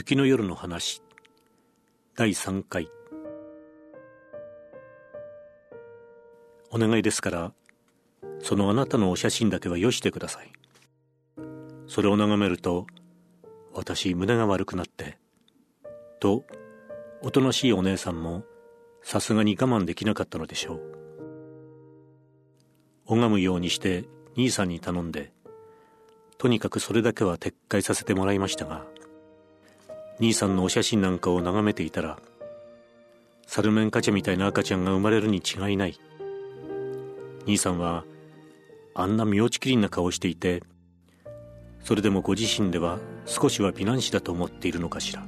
雪の夜の話。第3回。お願いですからそのあなたのお写真だけはよしてください。それを眺めると私胸が悪くなってとおとなしいお姉さんもさすがに我慢できなかったのでしょう。拝むようにして兄さんに頼んでとにかくそれだけは撤回させてもらいましたが兄さんのお写真なんかを眺めていたらサルメンカチャみたいな赤ちゃんが生まれるに違いない。兄さんはあんな身落ちきりな顔をしていてそれでもご自身では少しは美男子だと思っているのかしら。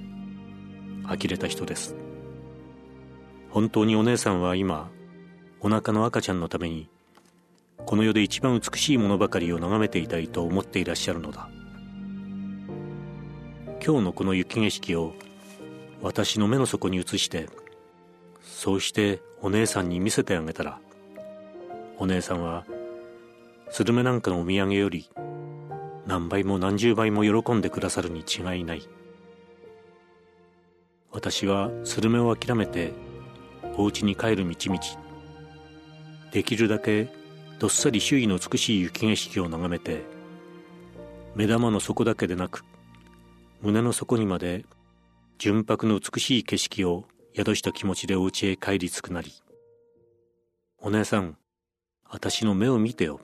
呆れた人です。本当にお姉さんは今お腹の赤ちゃんのためにこの世で一番美しいものばかりを眺めていたいと思っていらっしゃるのだ。今日のこの雪景色を私の目の底に映してそうしてお姉さんに見せてあげたらお姉さんはスルメなんかのお土産より何倍も何十倍も喜んでくださるに違いない。私はスルメを諦めてお家に帰る道々できるだけどっさり周囲の美しい雪景色を眺めて目玉の底だけでなく胸の底にまで純白の美しい景色を宿した気持ちでお家へ帰り着くなり。お姉さん私の目を見てよ。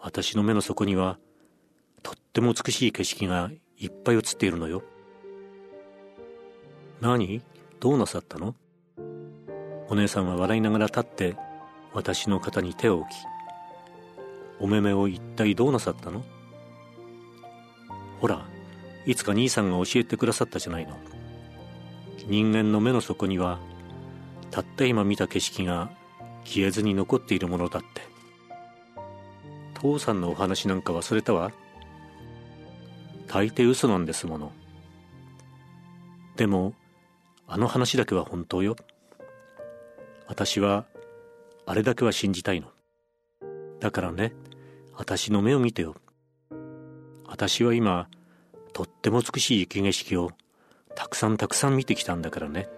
私の目の底にはとっても美しい景色がいっぱい映っているのよ。何？どうなさったの？お姉さんは笑いながら立って私の肩に手を置きお目目を一体どうなさったの？ほらいつか兄さんが教えてくださったじゃないの。人間の目の底にはたった今見た景色が消えずに残っているものだって。父さんのお話なんか忘れたわ。大抵嘘なんですもの。でもあの話だけは本当よ。私はあれだけは信じたいの。だからね私の目を見てよ。私は今とっても美しい雪景色をたくさんたくさん見てきたんだからね。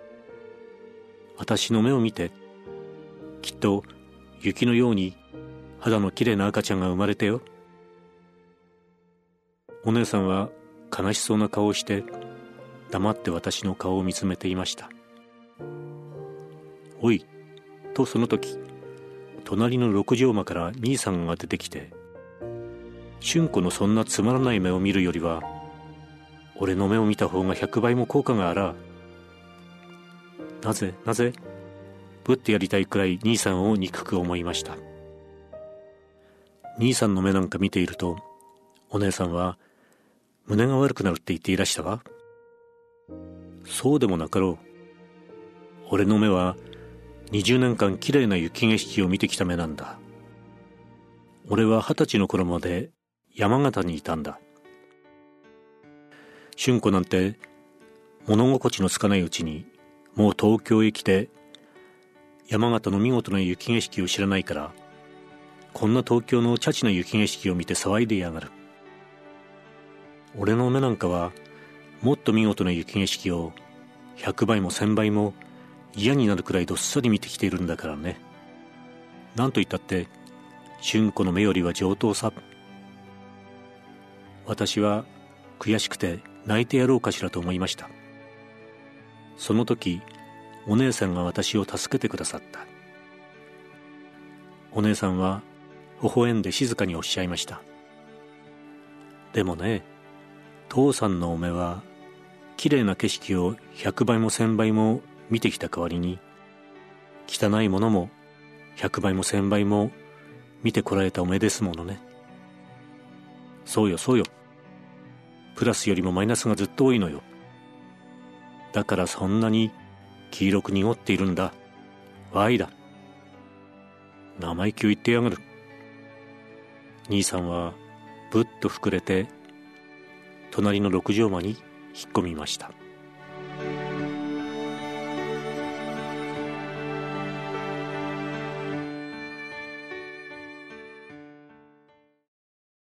私の目を見てきっと雪のように肌のきれいな赤ちゃんが生まれてよ。お姉さんは悲しそうな顔をして黙って私の顔を見つめていました。おいとその時隣の六畳間から兄さんが出てきて春子のそんなつまらない目を見るよりは俺の目を見た方が100倍も効果があら。なぜなぜ？ぶってやりたいくらい兄さんを憎く思いました。兄さんの目なんか見ているとお姉さんは胸が悪くなるって言っていらしたわ。そうでもなかろう。俺の目は20年間きれいな雪景色を見てきた目なんだ。俺は二十歳の頃まで山形にいたんだ。春子なんて物心地のつかないうちにもう東京へ来て山形の見事な雪景色を知らないからこんな東京のチャチな雪景色を見て騒いでやがる。俺の目なんかはもっと見事な雪景色を100倍も1000倍も嫌になるくらいどっさり見てきているんだからね。なんと言ったって春子の目よりは上等さ。私は悔しくて泣いてやろうかしらと思いました。その時お姉さんが私を助けてくださった。お姉さんは微笑んで静かにおっしゃいました。でもね父さんのお目は綺麗な景色を100倍も1000倍も見てきた代わりに汚いものも100倍も1000倍も見てこられたお目ですものね。そうよそうよ。プラスよりもマイナスがずっと多いのよ。だからそんなに黄色く濁っているんだ。Y だ。生意気を言ってやがる。兄さんはぶっと膨れて隣の六畳間に引っ込みました。